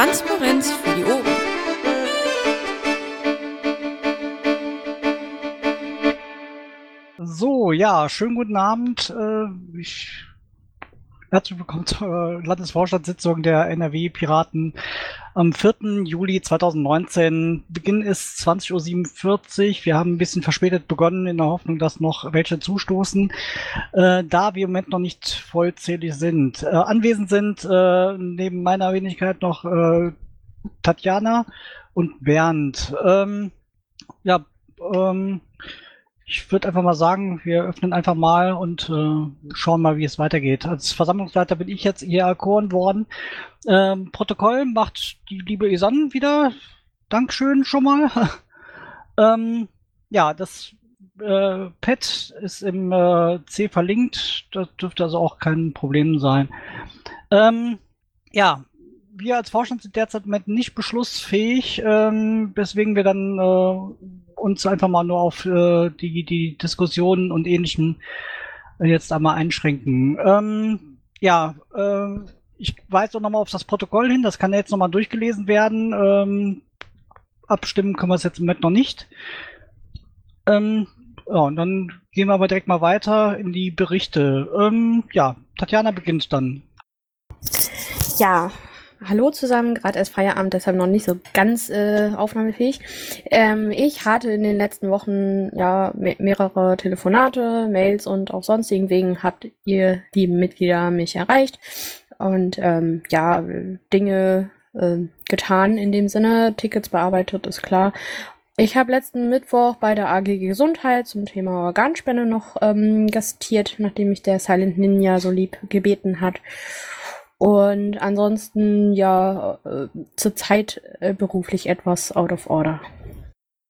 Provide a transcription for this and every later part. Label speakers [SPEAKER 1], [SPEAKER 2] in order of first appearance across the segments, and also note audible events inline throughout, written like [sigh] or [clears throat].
[SPEAKER 1] Transparenz für die Ohren.
[SPEAKER 2] So, ja, schönen guten Abend. Äh, ich, herzlich willkommen zur Landesvorstandssitzung der NRW Piraten am 4. Juli 2019. Beginn ist 20.47 Uhr. Wir haben ein bisschen verspätet begonnen, in der Hoffnung, dass noch welche zustoßen, äh, da wir im Moment noch nicht vollzählig sind. Äh, anwesend sind äh, neben meiner Wenigkeit noch äh, Tatjana und Bernd. Ähm, ja, ähm, ich würde einfach mal sagen, wir öffnen einfach mal und äh, schauen mal, wie es weitergeht. Als Versammlungsleiter bin ich jetzt hier erkoren worden. Ähm, Protokoll macht die liebe Isan wieder. Dankeschön schon mal. [laughs] ähm, ja, das äh, Pad ist im äh, C verlinkt. Das dürfte also auch kein Problem sein. Ähm, ja, wir als Vorstand sind derzeit nicht beschlussfähig, ähm, weswegen wir dann äh, uns einfach mal nur auf äh, die, die Diskussionen und ähnlichem jetzt einmal einschränken. Ähm, ja, äh, ich weise auch nochmal auf das Protokoll hin, das kann jetzt nochmal durchgelesen werden. Ähm, abstimmen können wir es jetzt im Moment noch nicht. Ähm, ja, und dann gehen wir aber direkt mal weiter in die Berichte. Ähm, ja, Tatjana beginnt dann.
[SPEAKER 3] Ja, Hallo zusammen, gerade erst Feierabend, deshalb noch nicht so ganz äh, aufnahmefähig. Ähm, ich hatte in den letzten Wochen ja me mehrere Telefonate, Mails und auch sonstigen Wegen habt ihr, lieben Mitglieder, mich erreicht und ähm, ja, Dinge äh, getan in dem Sinne, Tickets bearbeitet, ist klar. Ich habe letzten Mittwoch bei der AG Gesundheit zum Thema Organspende noch ähm, gastiert, nachdem mich der Silent Ninja so lieb gebeten hat. Und ansonsten ja äh, zurzeit äh, beruflich etwas out of order.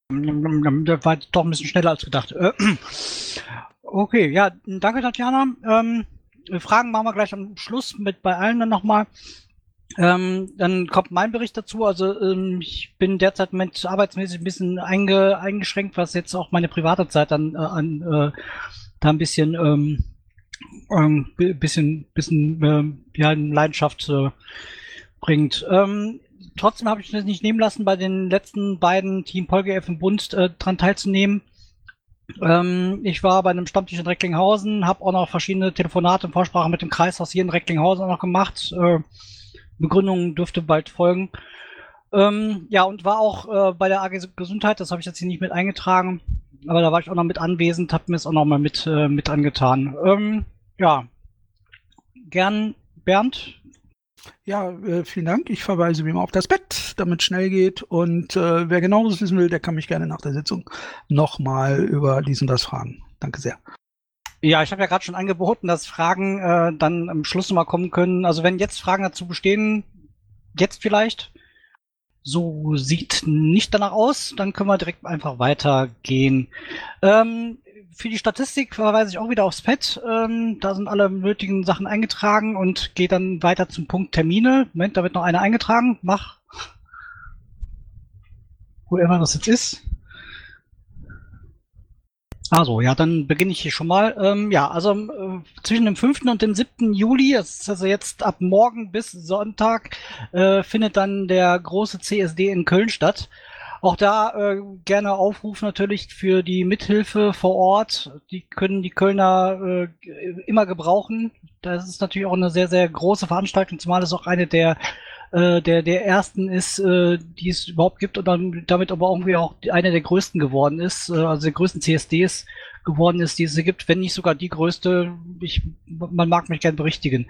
[SPEAKER 2] Das war doch ein bisschen schneller als gedacht. Äh, [clears throat] okay, ja, danke Tatjana. Ähm, Fragen machen wir gleich am Schluss mit bei allen dann nochmal. Ähm, dann kommt mein Bericht dazu. Also ähm, ich bin derzeit mit arbeitsmäßig ein bisschen einge eingeschränkt, was jetzt auch meine private Zeit dann äh, an äh, da ein bisschen ähm, ähm, bisschen, bisschen äh, ja, Leidenschaft äh, bringt. Ähm, trotzdem habe ich es nicht nehmen lassen, bei den letzten beiden Team Polgef im Bund äh, dran teilzunehmen. Ähm, ich war bei einem Stammtisch in Recklinghausen, habe auch noch verschiedene Telefonate und Vorsprachen mit dem Kreishaus hier in Recklinghausen auch noch gemacht. Äh, Begründung dürfte bald folgen. Ähm, ja, und war auch äh, bei der AG Gesundheit, das habe ich jetzt hier nicht mit eingetragen, aber da war ich auch noch mit anwesend, habe mir es auch noch mal mit, äh, mit angetan. Ähm, ja, gern Bernd.
[SPEAKER 4] Ja, äh, vielen Dank. Ich verweise wie immer auf das Bett, damit es schnell geht. Und äh, wer genaueres wissen will, der kann mich gerne nach der Sitzung nochmal über dies und das fragen. Danke sehr.
[SPEAKER 2] Ja, ich habe ja gerade schon angeboten, dass Fragen äh, dann am Schluss nochmal kommen können. Also wenn jetzt Fragen dazu bestehen, jetzt vielleicht. So sieht nicht danach aus. Dann können wir direkt einfach weitergehen. Ähm, für die Statistik verweise ich auch wieder aufs Pad. Ähm, da sind alle nötigen Sachen eingetragen und gehe dann weiter zum Punkt Termine. Moment, da wird noch einer eingetragen. Mach. Wo immer das jetzt ist. Also, ja, dann beginne ich hier schon mal. Ähm, ja, also äh, zwischen dem 5. und dem 7. Juli, also jetzt ab morgen bis Sonntag, äh, findet dann der große CSD in Köln statt. Auch da äh, gerne Aufruf natürlich für die Mithilfe vor Ort. Die können die Kölner äh, immer gebrauchen. Das ist natürlich auch eine sehr, sehr große Veranstaltung, zumal es auch eine der äh, der der ersten ist, äh, die es überhaupt gibt und dann damit aber irgendwie auch eine der größten geworden ist, äh, also der größten CSDs geworden ist, die es gibt, wenn nicht sogar die größte. Ich, man mag mich gern berichtigen.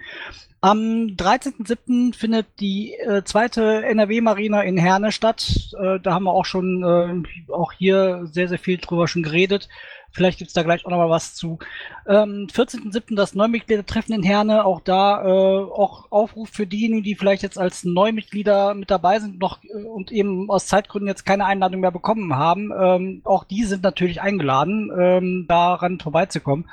[SPEAKER 2] Am 13.07. findet die äh, zweite NRW-Marina in Herne statt. Äh, da haben wir auch schon äh, auch hier sehr, sehr viel drüber schon geredet. Vielleicht gibt's da gleich auch noch mal was zu. Ähm, 14.07. das Neumitgliedertreffen in Herne. Auch da äh, auch Aufruf für diejenigen, die vielleicht jetzt als Neumitglieder mit dabei sind noch äh, und eben aus Zeitgründen jetzt keine Einladung mehr bekommen haben. Ähm, auch die sind natürlich eingeladen, ähm, daran vorbeizukommen.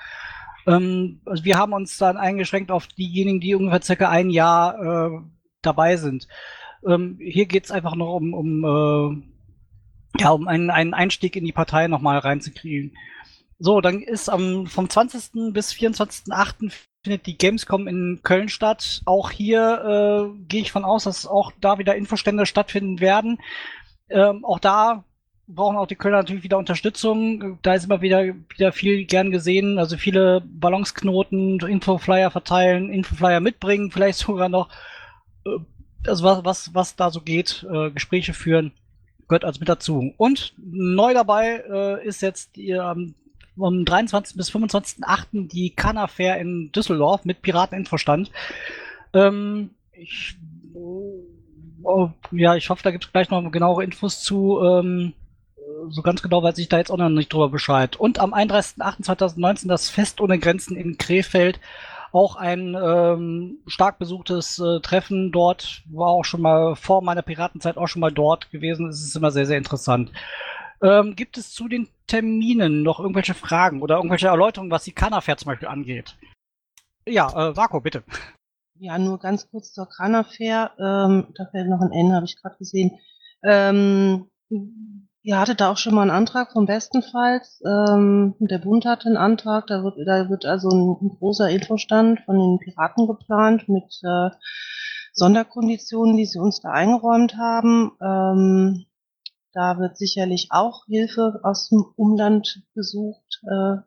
[SPEAKER 2] Ähm, also wir haben uns dann eingeschränkt auf diejenigen, die ungefähr circa ein Jahr äh, dabei sind. Ähm, hier geht's einfach noch um, um, äh, ja, um einen, einen Einstieg in die Partei nochmal reinzukriegen. So, dann ist am vom 20. bis 24.8. findet die Gamescom in Köln statt. Auch hier äh, gehe ich von aus, dass auch da wieder Infostände stattfinden werden. Ähm, auch da brauchen auch die Kölner natürlich wieder Unterstützung. Da ist immer wieder, wieder viel gern gesehen. Also viele Ballonsknoten, Infoflyer verteilen, Infoflyer mitbringen, vielleicht [laughs] sogar noch, äh, also was, was, was da so geht, äh, Gespräche führen, gehört also mit dazu. Und neu dabei äh, ist jetzt die, ähm, vom 23. bis 25.8. die Canna Fair in Düsseldorf mit Pirateninfostand. Ähm, ich, oh, ja, ich hoffe, da gibt es gleich noch genauere Infos zu. Ähm, so ganz genau weiß ich da jetzt auch noch nicht drüber Bescheid. Und am 31.08.2019 das Fest ohne Grenzen in Krefeld. Auch ein ähm, stark besuchtes äh, Treffen dort. War auch schon mal vor meiner Piratenzeit auch schon mal dort gewesen. Es ist immer sehr, sehr interessant. Ähm, gibt es zu den Terminen noch irgendwelche Fragen oder irgendwelche Erläuterungen, was die Kanafair zum Beispiel angeht? Ja, äh, Vako, bitte.
[SPEAKER 1] Ja, nur ganz kurz zur Kanafair. Ähm, da fällt noch ein N, habe ich gerade gesehen. Ähm, Ihr hattet da auch schon mal einen Antrag vom Bestenfalls. Ähm, der Bund hatte einen Antrag, da wird, da wird also ein, ein großer Infostand von den Piraten geplant mit äh, Sonderkonditionen, die sie uns da eingeräumt haben. Ähm, da wird sicherlich auch Hilfe aus dem Umland gesucht äh,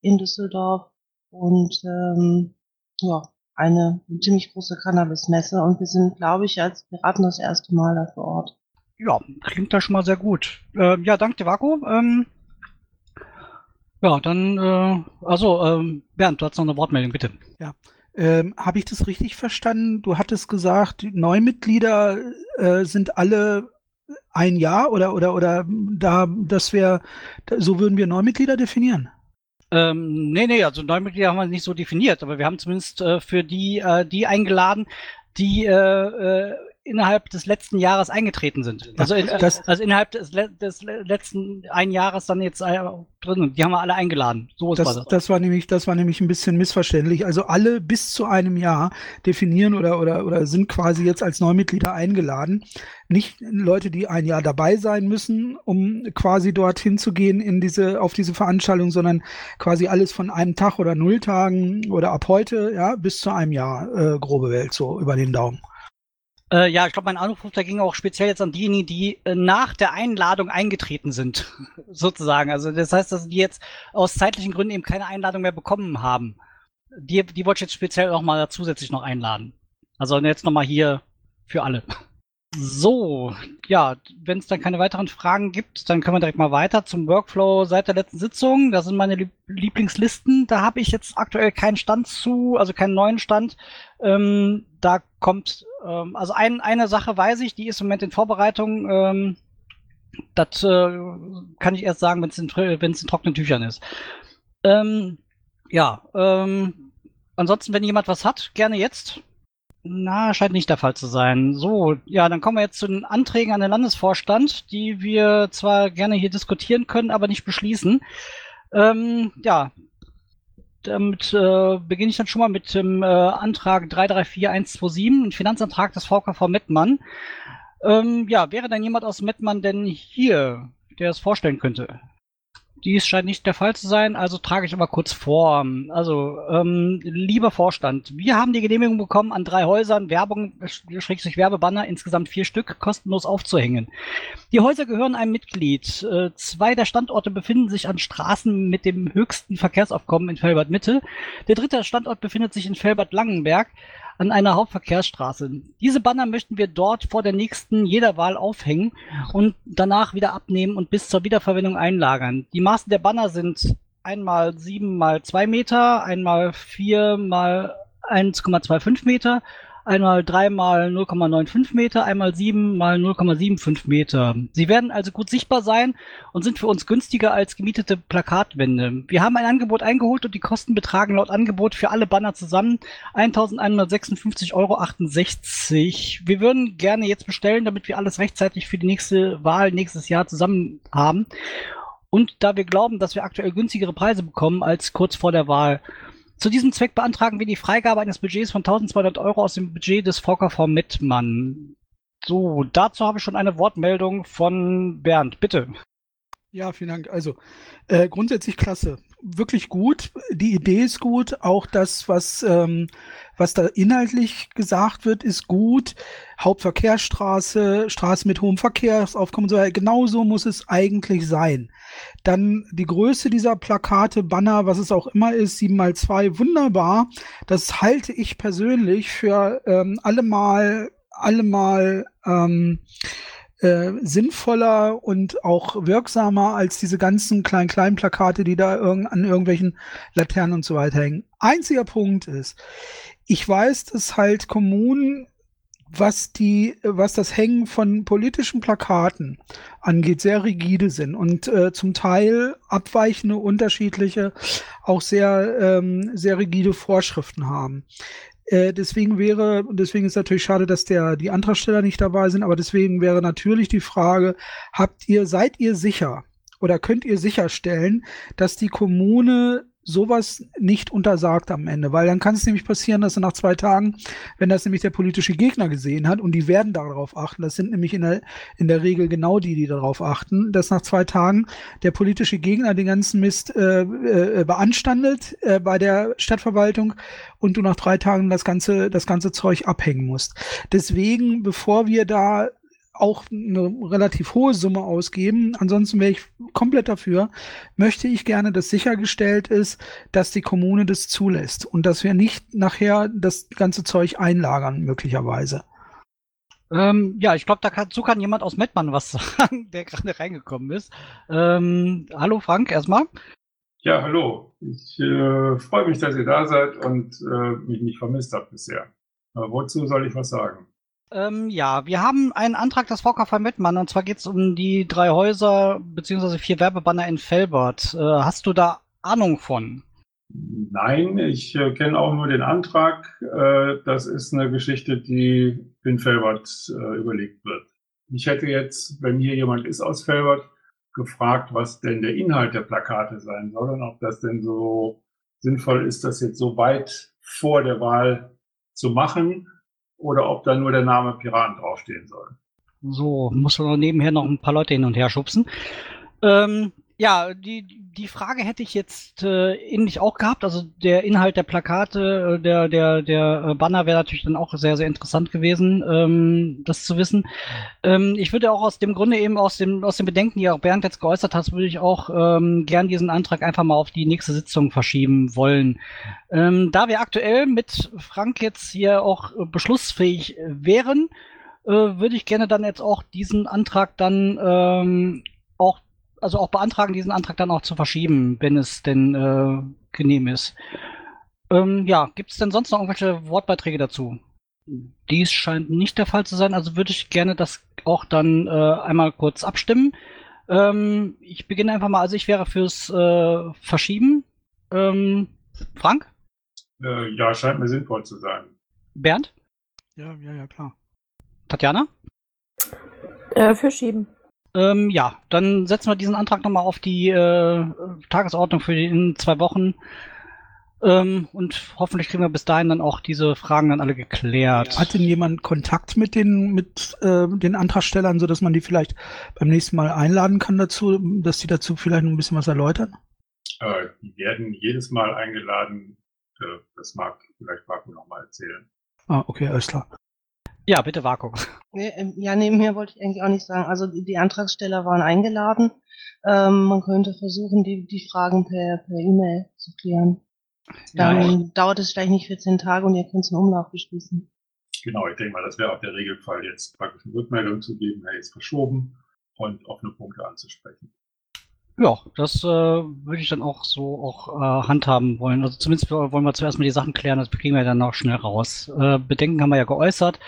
[SPEAKER 1] in Düsseldorf und ähm, ja, eine ziemlich große Cannabismesse und wir sind, glaube ich, als Piraten das erste Mal da vor Ort.
[SPEAKER 2] Ja, klingt da schon mal sehr gut. Ähm, ja, danke, Vaku. Ähm, ja, dann, äh, also, ähm, Bernd, du hast noch eine Wortmeldung, bitte.
[SPEAKER 4] Ja. Ähm, Habe ich das richtig verstanden? Du hattest gesagt, Neumitglieder äh, sind alle ein Jahr oder oder oder da das wäre so würden wir Neumitglieder definieren.
[SPEAKER 2] Ähm, nee, nee, also Neumitglieder haben wir nicht so definiert, aber wir haben zumindest äh, für die äh, die eingeladen, die äh, äh, innerhalb des letzten Jahres eingetreten sind. Also, in, das, also innerhalb des, des, letzten ein Jahres dann jetzt äh, drin. Die haben wir alle eingeladen.
[SPEAKER 4] So ist das, das. Das war nämlich, das war nämlich ein bisschen missverständlich. Also alle bis zu einem Jahr definieren oder oder oder sind quasi jetzt als Neumitglieder eingeladen. Nicht Leute, die ein Jahr dabei sein müssen, um quasi dorthin zu gehen in diese auf diese Veranstaltung, sondern quasi alles von einem Tag oder null Tagen oder ab heute ja bis zu einem Jahr äh, grobe Welt so über den Daumen.
[SPEAKER 2] Äh, ja, ich glaube, mein Anruf, der ging auch speziell jetzt an diejenigen, die äh, nach der Einladung eingetreten sind, [laughs] sozusagen. Also das heißt, dass die jetzt aus zeitlichen Gründen eben keine Einladung mehr bekommen haben. Die, die wollte ich jetzt speziell noch mal zusätzlich noch einladen. Also jetzt noch mal hier für alle. So, ja, wenn es dann keine weiteren Fragen gibt, dann können wir direkt mal weiter zum Workflow seit der letzten Sitzung. Das sind meine Lieblingslisten. Da habe ich jetzt aktuell keinen Stand zu, also keinen neuen Stand. Ähm, da kommt, ähm, also ein, eine Sache weiß ich, die ist im Moment in Vorbereitung. Ähm, das äh, kann ich erst sagen, wenn es in, in trockenen Tüchern ist. Ähm, ja, ähm, ansonsten, wenn jemand was hat, gerne jetzt. Na, scheint nicht der Fall zu sein. So, ja, dann kommen wir jetzt zu den Anträgen an den Landesvorstand, die wir zwar gerne hier diskutieren können, aber nicht beschließen. Ähm, ja, damit äh, beginne ich dann schon mal mit dem äh, Antrag 334127, ein Finanzantrag des VKV Mettmann. Ähm, ja, wäre dann jemand aus Mettmann denn hier, der es vorstellen könnte? Dies scheint nicht der Fall zu sein, also trage ich aber kurz vor. Also, ähm, lieber Vorstand, wir haben die Genehmigung bekommen, an drei Häusern Werbung, Schrägstrich Werbebanner, insgesamt vier Stück, kostenlos aufzuhängen. Die Häuser gehören einem Mitglied. Äh, zwei der Standorte befinden sich an Straßen mit dem höchsten Verkehrsaufkommen in Felbert Mitte. Der dritte Standort befindet sich in Felbert Langenberg an einer Hauptverkehrsstraße. Diese Banner möchten wir dort vor der nächsten jeder Wahl aufhängen und danach wieder abnehmen und bis zur Wiederverwendung einlagern. Die Maße der Banner sind einmal sieben mal zwei Meter, einmal vier mal 1,25 Meter einmal 3 mal 0,95 Meter, einmal 7 mal 0,75 Meter. Sie werden also gut sichtbar sein und sind für uns günstiger als gemietete Plakatwände. Wir haben ein Angebot eingeholt und die Kosten betragen laut Angebot für alle Banner zusammen 1156,68 Euro. Wir würden gerne jetzt bestellen, damit wir alles rechtzeitig für die nächste Wahl nächstes Jahr zusammen haben. Und da wir glauben, dass wir aktuell günstigere Preise bekommen als kurz vor der Wahl. Zu diesem Zweck beantragen wir die Freigabe eines Budgets von 1200 Euro aus dem Budget des VKV Mettmann. So, dazu habe ich schon eine Wortmeldung von Bernd. Bitte.
[SPEAKER 4] Ja, vielen Dank. Also äh, grundsätzlich klasse. Wirklich gut. Die Idee ist gut. Auch das, was, ähm, was da inhaltlich gesagt wird, ist gut. Hauptverkehrsstraße, Straße mit hohem Verkehrsaufkommen so weiter. Genauso muss es eigentlich sein. Dann die Größe dieser Plakate, Banner, was es auch immer ist, 7 mal 2 wunderbar. Das halte ich persönlich für ähm, allemal, allemal ähm, äh, sinnvoller und auch wirksamer als diese ganzen kleinen kleinen Plakate, die da irg an irgendwelchen Laternen und so weiter hängen. Einziger Punkt ist, ich weiß, dass halt Kommunen was die, was das Hängen von politischen Plakaten angeht, sehr rigide sind und äh, zum Teil abweichende, unterschiedliche, auch sehr, ähm, sehr rigide Vorschriften haben. Äh, deswegen wäre, und deswegen ist natürlich schade, dass der, die Antragsteller nicht dabei sind, aber deswegen wäre natürlich die Frage, habt ihr, seid ihr sicher oder könnt ihr sicherstellen, dass die Kommune sowas nicht untersagt am Ende, weil dann kann es nämlich passieren, dass er nach zwei Tagen, wenn das nämlich der politische Gegner gesehen hat und die werden darauf achten, das sind nämlich in der, in der Regel genau die, die darauf achten, dass nach zwei Tagen der politische Gegner den ganzen Mist äh, äh, beanstandet äh, bei der Stadtverwaltung und du nach drei Tagen das ganze, das ganze Zeug abhängen musst. Deswegen, bevor wir da auch eine relativ hohe Summe ausgeben. Ansonsten wäre ich komplett dafür. Möchte ich gerne, dass sichergestellt ist, dass die Kommune das zulässt und dass wir nicht nachher das ganze Zeug einlagern, möglicherweise.
[SPEAKER 2] Ähm, ja, ich glaube, dazu kann jemand aus Mettmann was [laughs] sagen, der gerade reingekommen ist. Ähm, hallo Frank, erstmal.
[SPEAKER 5] Ja, hallo. Ich äh, freue mich, dass ihr da seid und äh, mich nicht vermisst habt bisher. Aber wozu soll ich was sagen?
[SPEAKER 2] Ähm, ja, wir haben einen Antrag des VKV Mettmann und zwar geht es um die drei Häuser beziehungsweise vier Werbebanner in Felbert. Äh, hast du da Ahnung von?
[SPEAKER 5] Nein, ich äh, kenne auch nur den Antrag. Äh, das ist eine Geschichte, die in Felbert äh, überlegt wird. Ich hätte jetzt, wenn hier jemand ist aus Felbert, gefragt, was denn der Inhalt der Plakate sein soll und ob das denn so sinnvoll ist, das jetzt so weit vor der Wahl zu machen oder ob da nur der Name Piraten draufstehen soll.
[SPEAKER 2] So, muss man nebenher noch ein paar Leute hin und her schubsen. Ähm, ja, die, die Frage hätte ich jetzt äh, ähnlich auch gehabt. Also der Inhalt der Plakate, äh, der, der, der äh, Banner wäre natürlich dann auch sehr, sehr interessant gewesen, ähm, das zu wissen. Ähm, ich würde auch aus dem Grunde eben aus dem, aus den Bedenken, die auch Bernd jetzt geäußert hat, würde ich auch ähm, gern diesen Antrag einfach mal auf die nächste Sitzung verschieben wollen. Ähm, da wir aktuell mit Frank jetzt hier auch äh, beschlussfähig wären, würde ich gerne dann jetzt auch diesen Antrag dann ähm, also auch beantragen, diesen Antrag dann auch zu verschieben, wenn es denn äh, genehm ist. Ähm, ja, gibt es denn sonst noch irgendwelche Wortbeiträge dazu? Dies scheint nicht der Fall zu sein, also würde ich gerne das auch dann äh, einmal kurz abstimmen. Ähm, ich beginne einfach mal, also ich wäre fürs äh, Verschieben. Ähm, Frank?
[SPEAKER 5] Äh, ja, scheint mir sinnvoll zu sein.
[SPEAKER 2] Bernd?
[SPEAKER 4] Ja, ja, ja, klar.
[SPEAKER 2] Tatjana?
[SPEAKER 3] Äh, verschieben.
[SPEAKER 2] Ähm, ja, dann setzen wir diesen Antrag nochmal auf die äh, Tagesordnung für die, in zwei Wochen. Ähm, und hoffentlich kriegen wir bis dahin dann auch diese Fragen dann alle geklärt.
[SPEAKER 4] Hat denn jemand Kontakt mit den, mit äh, den Antragstellern, so dass man die vielleicht beim nächsten Mal einladen kann dazu, dass die dazu vielleicht noch ein bisschen was erläutern?
[SPEAKER 5] Äh, die werden jedes Mal eingeladen. Äh, das mag vielleicht Marco noch mal erzählen.
[SPEAKER 4] Ah, okay, alles klar.
[SPEAKER 2] Ja, bitte Vakuum.
[SPEAKER 1] Nee, ähm, ja, nebenher wollte ich eigentlich auch nicht sagen. Also die, Antragsteller waren eingeladen. Ähm, man könnte versuchen, die, die Fragen per per E-Mail zu klären. Dann
[SPEAKER 2] Ja,
[SPEAKER 1] dauert es vielleicht nicht 14 Tage und ihr könnt es in Umlauf beschließen.
[SPEAKER 5] Genau, ich denke mal, das wäre auch der Regelfall, jetzt praktisch eine Rückmeldung zu geben, hey, ist verschoben und offene Punkte anzusprechen.
[SPEAKER 2] Ja, das äh, würde ich dann auch so auch äh, handhaben wollen. Also zumindest wollen wir zuerst mal die Sachen klären, das kriegen wir dann auch schnell raus. Äh, Bedenken haben wir ja geäußert.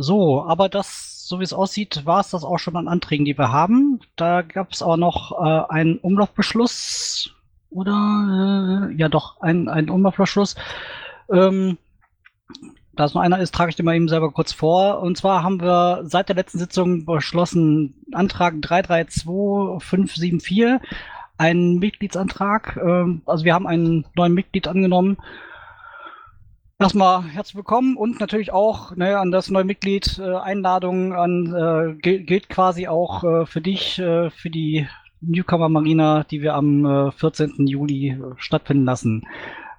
[SPEAKER 2] So, aber das, so wie es aussieht, war es das auch schon an Anträgen, die wir haben. Da gab es aber noch äh, einen Umlaufbeschluss oder äh, ja doch, ein, einen Umlaufbeschluss. Ähm, da es nur einer ist, trage ich den mal eben selber kurz vor. Und zwar haben wir seit der letzten Sitzung beschlossen, Antrag 332574, einen Mitgliedsantrag. Ähm, also wir haben einen neuen Mitglied angenommen. Erstmal herzlich willkommen und natürlich auch ne, an das neue Mitglied äh, Einladung an äh, gilt, gilt quasi auch äh, für dich, äh, für die Newcomer Marina, die wir am äh, 14. Juli äh, stattfinden lassen.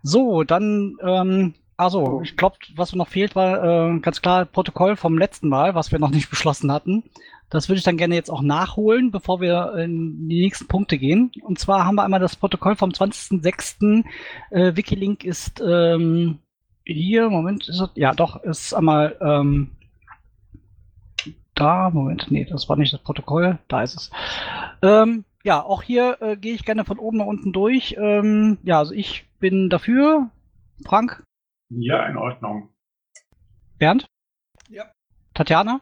[SPEAKER 2] So, dann, ähm, also, ich glaube, was noch fehlt, war äh, ganz klar Protokoll vom letzten Mal, was wir noch nicht [laughs] beschlossen hatten. Das würde ich dann gerne jetzt auch nachholen, bevor wir in die nächsten Punkte gehen. Und zwar haben wir einmal das Protokoll vom 20.06. Äh, Wikilink ist ähm, hier, Moment, ist es, ja doch, ist einmal ähm, da, Moment, nee, das war nicht das Protokoll, da ist es. Ähm, ja, auch hier äh, gehe ich gerne von oben nach unten durch. Ähm, ja, also ich bin dafür. Frank?
[SPEAKER 5] Ja, in Ordnung.
[SPEAKER 2] Bernd?
[SPEAKER 4] Ja.
[SPEAKER 2] Tatjana?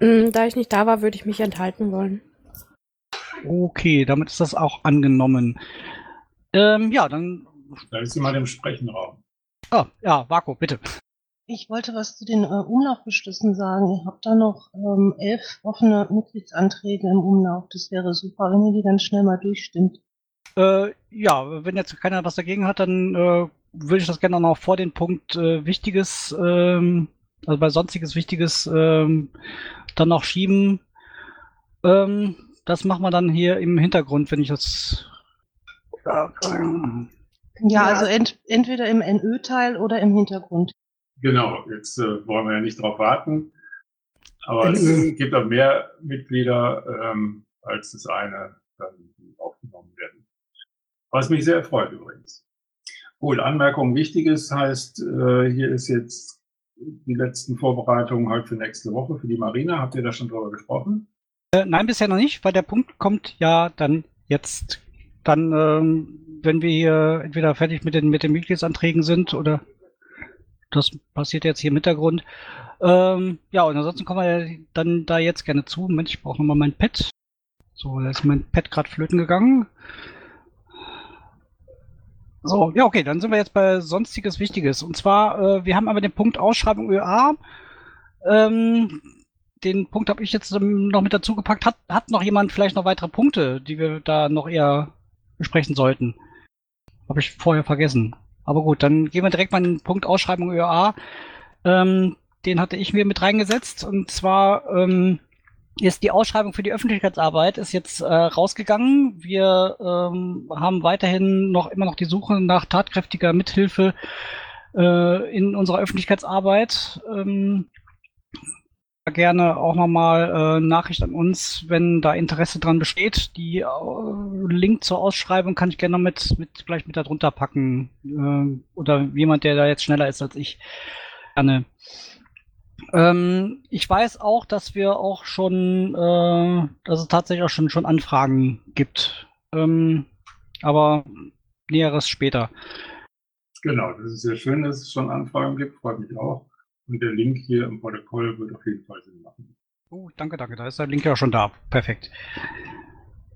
[SPEAKER 3] Mm, Da ich nicht da war, würde ich mich enthalten wollen.
[SPEAKER 2] Okay, damit ist das auch angenommen. Ähm, ja, dann.
[SPEAKER 5] Da ist jemand im Sprechenraum.
[SPEAKER 2] Ah, ja, Vako, bitte.
[SPEAKER 1] Ich wollte was zu den äh, Umlaufbeschlüssen sagen. Ihr habt da noch ähm, elf offene Mitgliedsanträge im Umlauf. Das wäre super, wenn ihr die ganz schnell mal durchstimmt.
[SPEAKER 2] Äh, ja, wenn jetzt keiner was dagegen hat, dann äh, würde ich das gerne auch noch vor den Punkt äh, Wichtiges, ähm, also bei Sonstiges Wichtiges, ähm, dann noch schieben. Ähm, das machen wir dann hier im Hintergrund, wenn ich das.
[SPEAKER 1] Ja, also ent entweder im NÖ-Teil oder im Hintergrund.
[SPEAKER 5] Genau, jetzt äh, wollen wir ja nicht drauf warten. Aber es
[SPEAKER 4] NÖ.
[SPEAKER 5] gibt auch mehr Mitglieder, ähm, als das eine dann aufgenommen werden. Was mich sehr freut übrigens. Gut, Anmerkung Wichtiges heißt, äh, hier ist jetzt die letzten Vorbereitungen halt für nächste Woche für die Marina. Habt ihr da schon drüber gesprochen?
[SPEAKER 2] Äh, nein, bisher noch nicht, weil der Punkt kommt ja dann jetzt. Dann, ähm, wenn wir hier entweder fertig mit den, mit den Mitgliedsanträgen sind oder das passiert jetzt hier im Hintergrund. Ähm, ja, und ansonsten kommen wir dann da jetzt gerne zu. Moment, ich brauche nochmal mein Pad. So, da ist mein Pad gerade flöten gegangen. So, ja, okay, dann sind wir jetzt bei Sonstiges Wichtiges. Und zwar, äh, wir haben aber den Punkt Ausschreibung ÖA. Ähm, den Punkt habe ich jetzt noch mit dazu gepackt. Hat, hat noch jemand vielleicht noch weitere Punkte, die wir da noch eher besprechen sollten? Habe ich vorher vergessen. Aber gut, dann gehen wir direkt mal in den Punkt Ausschreibung ÖA. Ähm, den hatte ich mir mit reingesetzt. Und zwar ähm, ist die Ausschreibung für die Öffentlichkeitsarbeit ist jetzt äh, rausgegangen. Wir ähm, haben weiterhin noch immer noch die Suche nach tatkräftiger Mithilfe äh, in unserer Öffentlichkeitsarbeit. Ähm, gerne auch nochmal äh, Nachricht an uns, wenn da Interesse dran besteht. Die äh, Link zur Ausschreibung kann ich gerne mit, mit gleich mit darunter packen. Äh, oder jemand, der da jetzt schneller ist als ich. Gerne. Ähm, ich weiß auch, dass wir auch schon, äh, dass es tatsächlich auch schon, schon Anfragen gibt. Ähm, aber Näheres später.
[SPEAKER 5] Genau, das ist sehr schön, dass es schon Anfragen gibt, freut mich auch. Und der Link hier im Protokoll wird auf jeden Fall Sinn machen.
[SPEAKER 2] Oh, danke, danke. Da ist der Link ja schon da. Perfekt.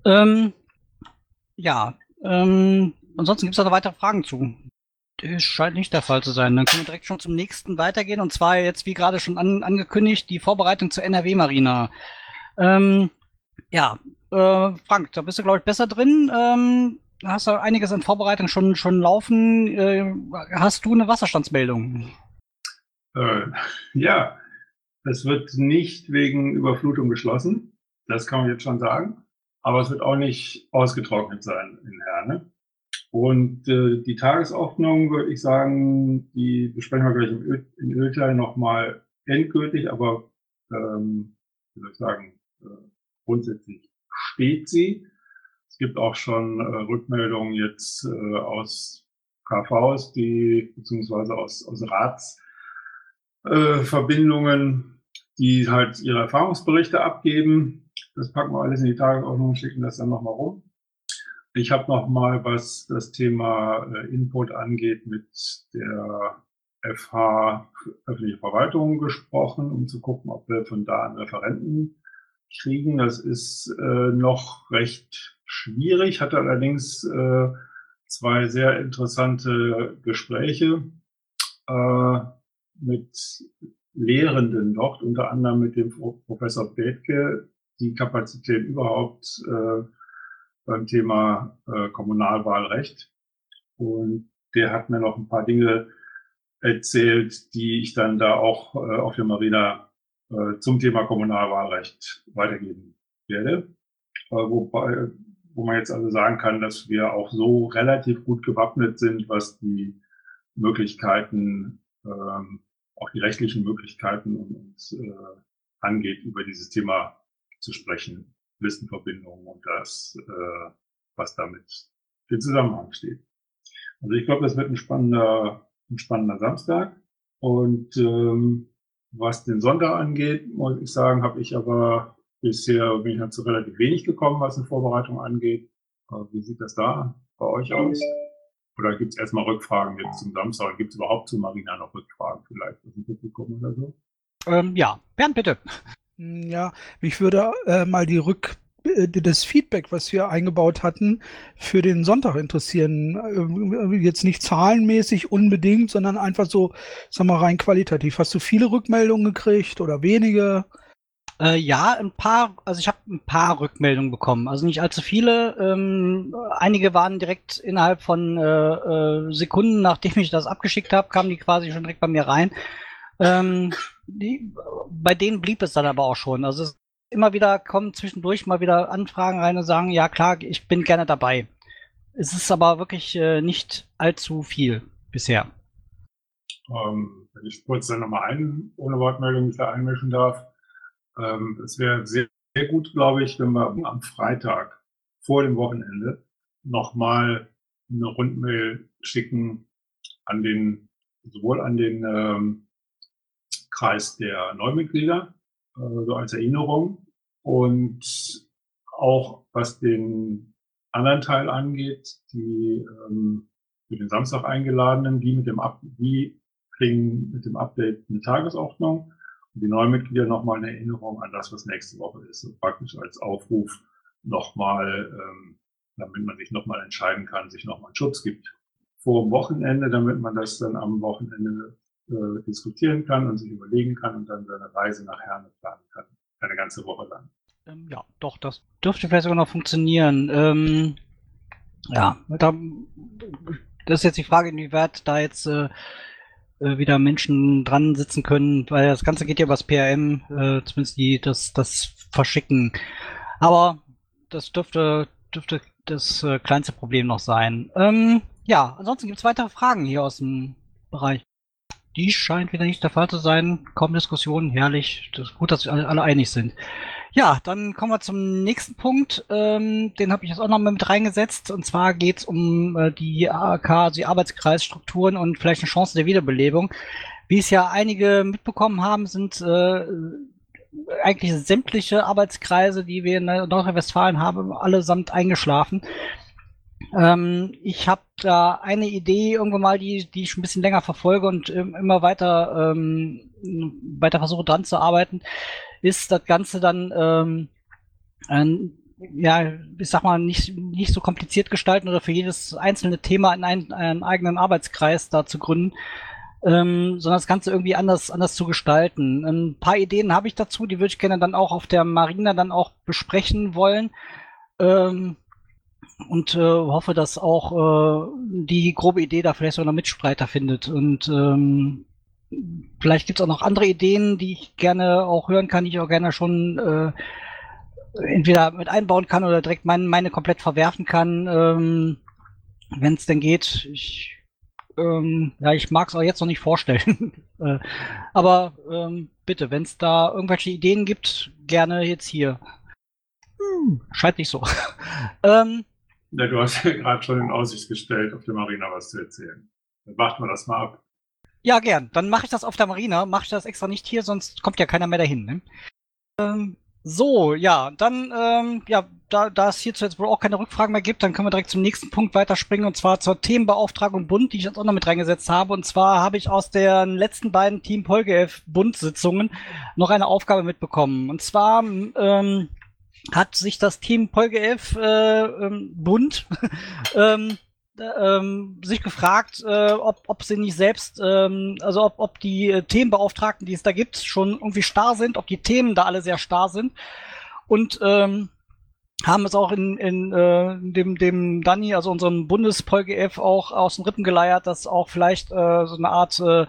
[SPEAKER 2] Ähm, ja, ähm, ansonsten gibt es da noch weitere Fragen zu. Das scheint nicht der Fall zu sein. Dann können wir direkt schon zum nächsten weitergehen. Und zwar jetzt, wie gerade schon an, angekündigt, die Vorbereitung zur NRW-Marina. Ähm, ja, äh, Frank, da bist du, glaube ich, besser drin. Ähm, hast du einiges an Vorbereitung schon, schon laufen. Äh, hast du eine Wasserstandsmeldung?
[SPEAKER 5] Äh, ja, es wird nicht wegen Überflutung geschlossen. Das kann man jetzt schon sagen. Aber es wird auch nicht ausgetrocknet sein in Herne. Und äh, die Tagesordnung, würde ich sagen, die besprechen wir gleich im, Öl, im Ölteil nochmal endgültig, aber ähm, wie soll ich sagen, äh, grundsätzlich steht sie. Es gibt auch schon äh, Rückmeldungen jetzt äh, aus KVs, die beziehungsweise aus, aus Rats äh, Verbindungen, die halt ihre Erfahrungsberichte abgeben. Das packen wir alles in die Tagesordnung und schicken das dann nochmal rum. Ich habe nochmal, was das Thema äh, Input angeht, mit der FH öffentliche Verwaltung gesprochen, um zu gucken, ob wir von da einen Referenten kriegen. Das ist äh, noch recht schwierig, hatte allerdings äh, zwei sehr interessante Gespräche äh, mit Lehrenden dort, unter anderem mit dem Professor Bethke, die Kapazität überhaupt äh, beim Thema äh, Kommunalwahlrecht. Und der hat mir noch ein paar Dinge erzählt, die ich dann da auch äh, auf der Marina äh, zum Thema Kommunalwahlrecht weitergeben werde. äh, wobei, wo man jetzt also sagen kann, dass wir auch so relativ gut gewappnet sind, was die Möglichkeiten, ähm, auch die rechtlichen Möglichkeiten uns äh, angeht, über dieses Thema zu sprechen, Listenverbindungen und das, äh, was damit für Zusammenhang steht. Also ich glaube, das wird ein spannender, ein spannender Samstag. Und ähm, was den Sonntag angeht, muss ich sagen, habe ich aber bisher bin ich dazu relativ wenig gekommen, was eine Vorbereitung angeht. Wie sieht das da bei euch aus? Oder gibt es erstmal Rückfragen jetzt zum Samstag? Gibt es überhaupt zu Marina noch Rückfragen vielleicht aus dem Publikum oder so?
[SPEAKER 2] Ähm, ja, Bernd, bitte.
[SPEAKER 4] Ja, mich würde äh, mal die Rück äh, das Feedback, was wir eingebaut hatten, für den Sonntag interessieren. Äh, jetzt nicht zahlenmäßig unbedingt, sondern einfach so, sag mal, rein qualitativ. Hast du viele Rückmeldungen gekriegt oder wenige?
[SPEAKER 2] Äh, ja, ein paar, also ich habe ein paar Rückmeldungen bekommen, also nicht allzu viele. Ähm, einige waren direkt innerhalb von äh, äh, Sekunden, nachdem ich das abgeschickt habe, kamen die quasi schon direkt bei mir rein. Ähm, die, bei denen blieb es dann aber auch schon. Also es, immer wieder kommen zwischendurch mal wieder Anfragen rein und sagen, ja klar, ich bin gerne dabei. Es ist aber wirklich äh, nicht allzu viel bisher.
[SPEAKER 5] Ähm, wenn ich kurz dann nochmal ein, ohne Wortmeldung mich da einmischen darf. Ähm, es wäre sehr, sehr gut, glaube ich, wenn wir am Freitag vor dem Wochenende nochmal eine Rundmail schicken an den, sowohl an den ähm, Kreis der Neumitglieder, äh, so als Erinnerung, und auch was den anderen Teil angeht, die ähm, für den Samstag eingeladenen, die mit dem Up die kriegen mit dem Update eine Tagesordnung die neuen Mitglieder nochmal eine Erinnerung an das, was nächste Woche ist. Und praktisch als Aufruf nochmal, ähm, damit man sich nochmal entscheiden kann, sich nochmal einen Schutz gibt vor dem Wochenende, damit man das dann am Wochenende äh, diskutieren kann und sich überlegen kann und dann seine Reise nach Herne planen kann. Eine ganze Woche lang.
[SPEAKER 2] Ähm, ja, doch, das dürfte vielleicht sogar noch funktionieren. Ähm, ja, da, das ist jetzt die Frage, inwieweit da jetzt äh, äh, wieder Menschen dran sitzen können, weil das Ganze geht ja über das PRM, äh, zumindest die, das, das Verschicken. Aber das dürfte, dürfte das äh, kleinste Problem noch sein. Ähm, ja, ansonsten gibt es weitere Fragen hier aus dem Bereich. Die scheint wieder nicht der Fall zu sein. Kaum Diskussionen, herrlich. Das ist gut, dass sich alle, alle einig sind. Ja, dann kommen wir zum nächsten Punkt. Ähm, den habe ich jetzt auch noch mit reingesetzt. Und zwar geht es um äh, die AK, also die Arbeitskreisstrukturen und vielleicht eine Chance der Wiederbelebung. Wie es ja einige mitbekommen haben, sind äh, eigentlich sämtliche Arbeitskreise, die wir in Nordrhein-Westfalen haben, allesamt eingeschlafen. Ähm, ich habe da eine Idee irgendwann mal, die, die ich ein bisschen länger verfolge und ähm, immer weiter, ähm, weiter versuche dran zu arbeiten, ist das Ganze dann, ähm, ein, ja, ich sag mal, nicht, nicht so kompliziert gestalten oder für jedes einzelne Thema in einen, einen eigenen Arbeitskreis da zu gründen, ähm, sondern das Ganze irgendwie anders, anders zu gestalten. Ein paar Ideen habe ich dazu, die würde ich gerne dann auch auf der Marina dann auch besprechen wollen. Ähm, und äh, hoffe, dass auch äh, die grobe Idee da vielleicht sogar noch Mitstreiter findet. Und ähm, vielleicht gibt es auch noch andere Ideen, die ich gerne auch hören kann, die ich auch gerne schon äh, entweder mit einbauen kann oder direkt mein, meine komplett verwerfen kann, ähm, wenn es denn geht. Ich, ähm, ja, ich mag es auch jetzt noch nicht vorstellen. [laughs] äh, aber ähm, bitte, wenn es da irgendwelche Ideen gibt, gerne jetzt hier. Hm, scheint nicht so. [laughs] ähm,
[SPEAKER 5] ja, du hast ja gerade schon in Aussicht gestellt, auf der Marina was zu erzählen. Dann warten wir das mal ab.
[SPEAKER 2] Ja, gern. Dann mache ich das auf der Marina. Mache ich das extra nicht hier, sonst kommt ja keiner mehr dahin. Ne? Ähm, so, ja, dann, ähm, ja, da, da es hierzu jetzt wohl auch keine Rückfragen mehr gibt, dann können wir direkt zum nächsten Punkt weiterspringen und zwar zur Themenbeauftragung Bund, die ich jetzt auch noch mit reingesetzt habe. Und zwar habe ich aus den letzten beiden Team Polgef Bund-Sitzungen noch eine Aufgabe mitbekommen. Und zwar ähm, hat sich das Team Polgef äh, ähm, Bund [laughs] ähm, ähm, sich gefragt, äh, ob, ob sie nicht selbst, ähm, also ob, ob die äh, Themenbeauftragten, die es da gibt, schon irgendwie starr sind, ob die Themen da alle sehr starr sind. Und ähm, haben es auch in, in äh, dem, dem Danny, also unserem Bundespol-GF, auch aus den Rippen geleiert, dass auch vielleicht äh, so eine Art äh,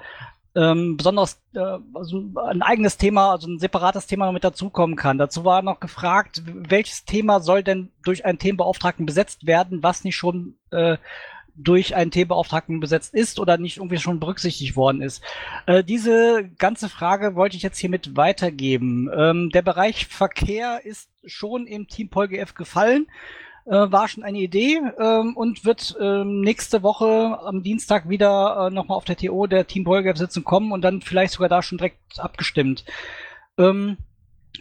[SPEAKER 2] ähm, besonders äh, also ein eigenes Thema, also ein separates Thema noch mit dazukommen kann. Dazu war noch gefragt, welches Thema soll denn durch einen Themenbeauftragten besetzt werden, was nicht schon äh, durch einen Themenbeauftragten besetzt ist oder nicht irgendwie schon berücksichtigt worden ist. Äh, diese ganze Frage wollte ich jetzt hiermit weitergeben. Ähm, der Bereich Verkehr ist schon im Team PolGF gefallen äh, war schon eine Idee ähm, und wird ähm, nächste Woche am Dienstag wieder äh, nochmal auf der TO der Team Bolgap Sitzung kommen und dann vielleicht sogar da schon direkt abgestimmt. Ähm,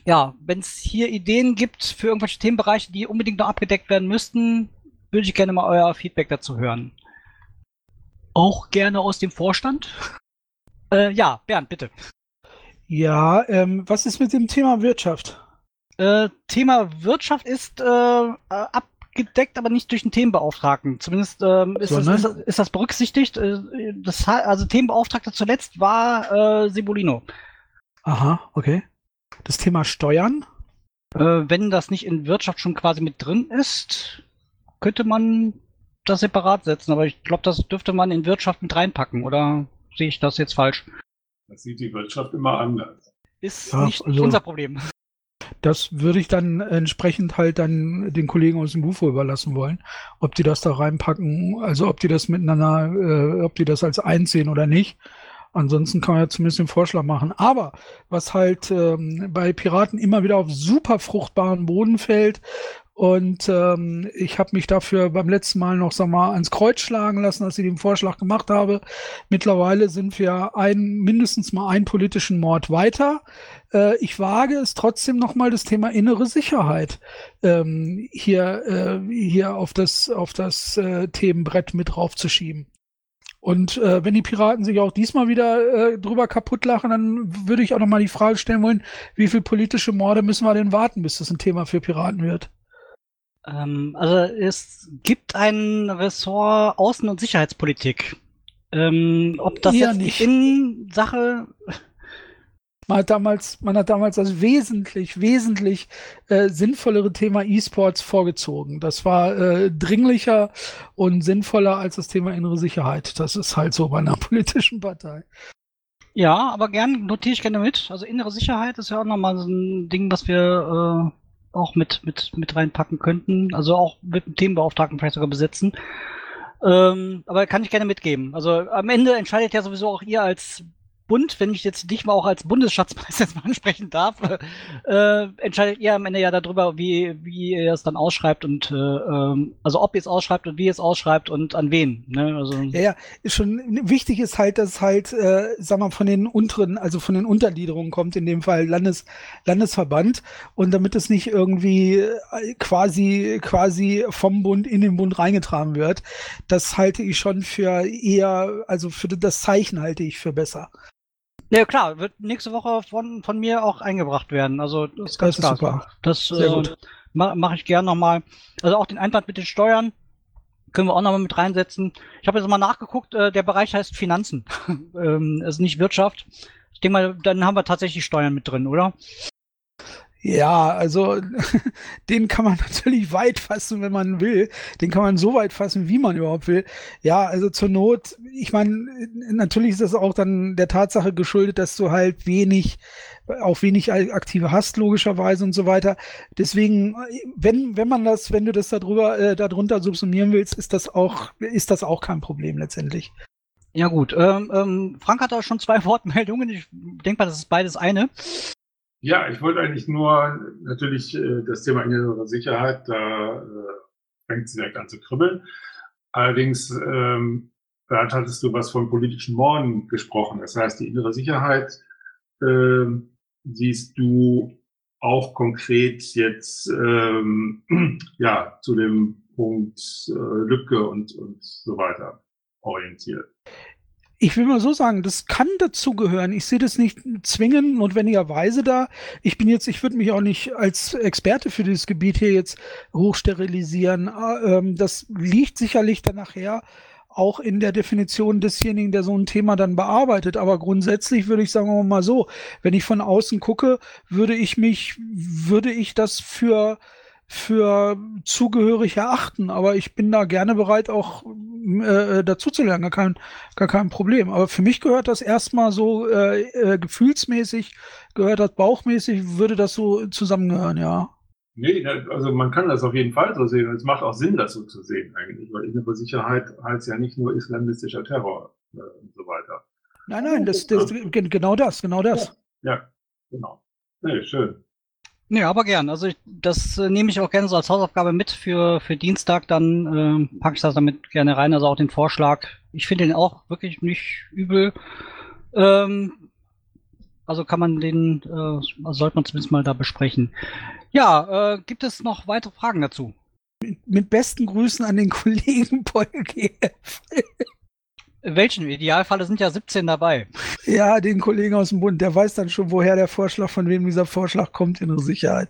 [SPEAKER 2] ja, wenn es hier Ideen gibt für irgendwelche Themenbereiche, die unbedingt noch abgedeckt werden müssten, würde ich gerne mal euer Feedback dazu hören. Auch gerne aus dem Vorstand. Äh, ja, Bernd, bitte.
[SPEAKER 4] Ja, ähm, was ist mit dem Thema Wirtschaft?
[SPEAKER 2] Äh, Thema Wirtschaft ist äh, ab abgedeckt, aber nicht durch den Themenbeauftragten. Zumindest ähm, ist, so, das, ne? ist, ist, das berücksichtigt. Äh, das, also Themenbeauftragter zuletzt war äh, Sebolino.
[SPEAKER 4] Aha, okay. Das Thema Steuern?
[SPEAKER 2] Äh, wenn das nicht in Wirtschaft schon quasi mit drin ist, könnte man das separat setzen. Aber ich glaube, das dürfte man in Wirtschaft mit reinpacken. Oder sehe ich das jetzt falsch?
[SPEAKER 5] Das sieht die Wirtschaft immer anders.
[SPEAKER 2] Ist ja, nicht also, unser Problem.
[SPEAKER 4] Das würde ich dann entsprechend halt dann den Kollegen aus dem Bufo überlassen wollen, ob die das da reinpacken, also ob die das miteinander, äh, ob die das als eins sehen oder nicht. Ansonsten kann man ja zumindest den Vorschlag machen. Aber was halt ähm, bei Piraten immer wieder auf super fruchtbaren Boden fällt, und ähm, ich habe mich dafür beim letzten Mal noch sag mal ans Kreuz schlagen lassen, als ich den Vorschlag gemacht habe. Mittlerweile sind wir ein mindestens mal einen politischen Mord weiter. Äh, ich wage es trotzdem noch mal das Thema innere Sicherheit ähm, hier äh, hier auf das auf das äh, Themenbrett mit draufzuschieben. Und äh, wenn die Piraten sich auch diesmal wieder äh, drüber kaputt lachen, dann würde ich auch noch mal die Frage stellen wollen, wie viele politische Morde müssen wir denn warten, bis das ein Thema für Piraten wird?
[SPEAKER 2] Ähm, also es gibt ein Ressort Außen- und Sicherheitspolitik. Ähm, ob das Eher jetzt nicht. in Sache [laughs]
[SPEAKER 4] man hat damals, man hat damals das wesentlich, wesentlich äh, sinnvollere Thema E-Sports vorgezogen. Das war äh, dringlicher und sinnvoller als das Thema innere Sicherheit. Das ist halt so bei einer [laughs] politischen Partei.
[SPEAKER 2] Ja, aber gern notiere ich gerne mit. Also innere Sicherheit ist ja auch nochmal so ein Ding, was wir äh, auch mit, mit, mit reinpacken könnten. Also auch mit dem Themenbeauftragten vielleicht sogar besetzen. Ähm, aber kann ich gerne mitgeben. Also am Ende entscheidet ja sowieso auch ihr als Bund, wenn ich jetzt dich mal auch als Bundesschatzmeister [laughs] jetzt mal ansprechen darf, äh, entscheidet ihr am Ende ja darüber, wie, wie ihr es dann ausschreibt und äh, ähm, also ob ihr es ausschreibt und wie ihr es ausschreibt und an wen. Ne? Also,
[SPEAKER 4] ja, ja, ist schon wichtig ist halt, dass es halt, äh, sag mal, von den unteren, also von den Untergliederungen kommt, in dem Fall Landes, Landesverband und damit es nicht irgendwie äh, quasi, quasi vom Bund in den Bund reingetragen wird, das halte ich schon für eher, also für das Zeichen halte ich für besser.
[SPEAKER 2] Ja klar, wird nächste Woche von, von mir auch eingebracht werden. Also das ist ganz das ist
[SPEAKER 4] super.
[SPEAKER 2] Das Sehr äh, mache mach ich gern nochmal. Also auch den Einwand mit den Steuern können wir auch nochmal mit reinsetzen. Ich habe jetzt mal nachgeguckt, äh, der Bereich heißt Finanzen. [laughs] ähm, ist nicht Wirtschaft. Ich denke mal, dann haben wir tatsächlich Steuern mit drin, oder?
[SPEAKER 4] Ja, also [laughs] den kann man natürlich weit fassen, wenn man will. Den kann man so weit fassen, wie man überhaupt will. Ja, also zur Not, ich meine, natürlich ist das auch dann der Tatsache geschuldet, dass du halt wenig, auch wenig Aktive hast, logischerweise und so weiter. Deswegen, wenn, wenn man das, wenn du das darüber, äh, darunter subsumieren willst, ist das auch, ist das auch kein Problem letztendlich.
[SPEAKER 2] Ja gut, ähm, ähm, Frank hat da schon zwei [laughs] Wortmeldungen. Ich denke mal, das ist beides eine.
[SPEAKER 5] Ja, ich wollte eigentlich nur natürlich äh, das Thema innere Sicherheit, da äh, fängt es direkt an zu kribbeln. Allerdings, ähm, da hattest du was von politischen Morden gesprochen. Das heißt, die innere Sicherheit äh, siehst du auch konkret jetzt ähm, [clears throat] ja zu dem Punkt äh, Lücke und, und so weiter orientiert
[SPEAKER 4] ich will mal so sagen, das kann dazugehören. Ich sehe das nicht zwingend notwendigerweise da. Ich bin jetzt, ich würde mich auch nicht als Experte für dieses Gebiet hier jetzt hochsterilisieren. Ah, ähm, das liegt sicherlich dann nachher auch in der Definition desjenigen, der so ein Thema dann bearbeitet. Aber grundsätzlich würde ich sagen mal so, wenn ich von außen gucke, würde ich mich, würde ich das für für zugehörig erachten. Aber ich bin da gerne bereit, auch äh, dazuzulernen, gar kein, gar kein Problem. Aber für mich gehört das erstmal so äh, äh, gefühlsmäßig, gehört das bauchmäßig, würde das so zusammengehören, ja.
[SPEAKER 5] Nee, also man kann das auf jeden Fall so sehen und es macht auch Sinn, das so zu sehen eigentlich, weil innere Sicherheit heißt ja nicht nur islamistischer Terror äh, und so weiter.
[SPEAKER 4] Nein, nein, das, das, genau das, genau das.
[SPEAKER 5] Ja, ja genau. Nee, schön.
[SPEAKER 2] Nee, aber gern. Also ich, das äh, nehme ich auch gerne so als Hausaufgabe mit für, für Dienstag. Dann äh, packe ich das damit gerne rein. Also auch den Vorschlag. Ich finde den auch wirklich nicht übel. Ähm, also kann man den, äh, sollte man zumindest mal da besprechen. Ja, äh, gibt es noch weitere Fragen dazu?
[SPEAKER 4] Mit, mit besten Grüßen an den [laughs] Kollegen Paul.
[SPEAKER 2] Welchen? Im Idealfall sind ja 17 dabei.
[SPEAKER 4] Ja, den Kollegen aus dem Bund, der weiß dann schon, woher der Vorschlag, von wem dieser Vorschlag kommt, innere Sicherheit.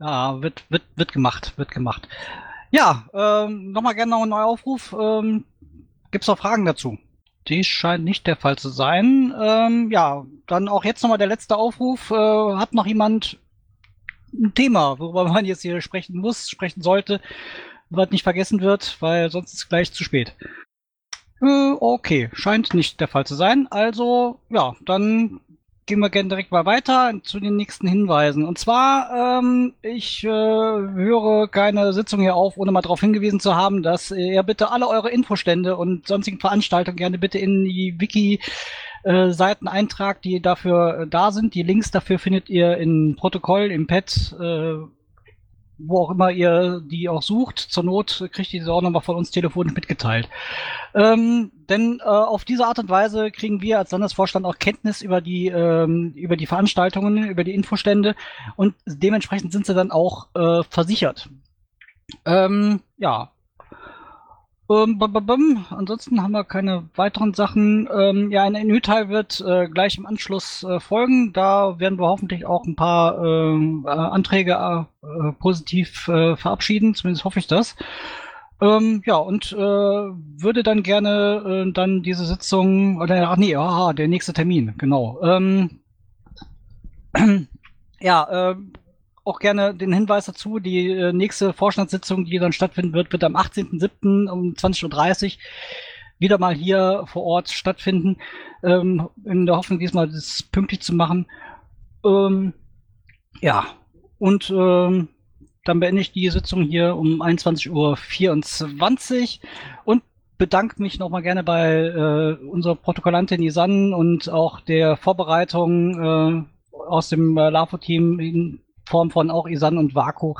[SPEAKER 2] Ja, wird, wird, wird gemacht, wird gemacht. Ja, ähm, nochmal gerne noch ein neuer Aufruf. Ähm, Gibt es noch Fragen dazu? Dies scheint nicht der Fall zu sein. Ähm, ja, dann auch jetzt nochmal der letzte Aufruf. Äh, hat noch jemand ein Thema, worüber man jetzt hier sprechen muss, sprechen sollte, was nicht vergessen wird, weil sonst ist es gleich zu spät. Äh, okay, scheint nicht der Fall zu sein. Also, ja, dann gehen wir gerne direkt mal weiter zu den nächsten Hinweisen. Und zwar, ähm, ich äh, höre keine Sitzung hier auf, ohne mal darauf hingewiesen zu haben, dass ihr bitte alle eure Infostände und sonstigen Veranstaltungen gerne bitte in die Wiki äh, Seiten eintragt, die dafür äh, da sind. Die Links dafür findet ihr in Protokoll, im Pad, äh, wo auch immer ihr die auch sucht. Zur Not kriegt ihr diese auch nochmal von uns telefonisch mitgeteilt. Ähm, denn äh, auf diese Art und Weise kriegen wir als Landesvorstand auch Kenntnis über die, ähm, über die Veranstaltungen, über die Infostände und dementsprechend sind sie dann auch äh, versichert. Ähm, ja, ähm, bum, bum, bum. Ansonsten haben wir keine weiteren Sachen. Ähm, ja, ein NÜ-Teil wird äh, gleich im Anschluss äh, folgen. Da werden wir hoffentlich auch ein paar ähm, äh, Anträge äh, positiv äh, verabschieden. Zumindest hoffe ich das. Ähm, ja, und äh, würde dann gerne äh, dann diese Sitzung, oder ach nee, aha, der nächste Termin, genau. Ähm, [clears throat] ja, äh, auch gerne den Hinweis dazu, die äh, nächste Vorstandssitzung, die dann stattfinden wird, wird am 18.07. um 20.30 Uhr wieder mal hier vor Ort stattfinden, ähm, in der Hoffnung, diesmal das pünktlich zu machen. Ähm, ja, und ähm, dann beende ich die Sitzung hier um 21.24 Uhr und bedanke mich nochmal gerne bei äh, unserer Protokollantin Isan und auch der Vorbereitung äh, aus dem äh, LAFO-Team Form von auch Isan und Vaku.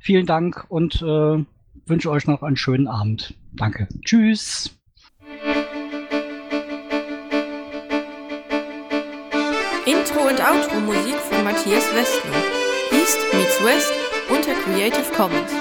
[SPEAKER 2] Vielen Dank und äh, wünsche euch noch einen schönen Abend. Danke. Tschüss.
[SPEAKER 6] Intro und Outro Musik von Matthias Westner. East meets West unter Creative Commons.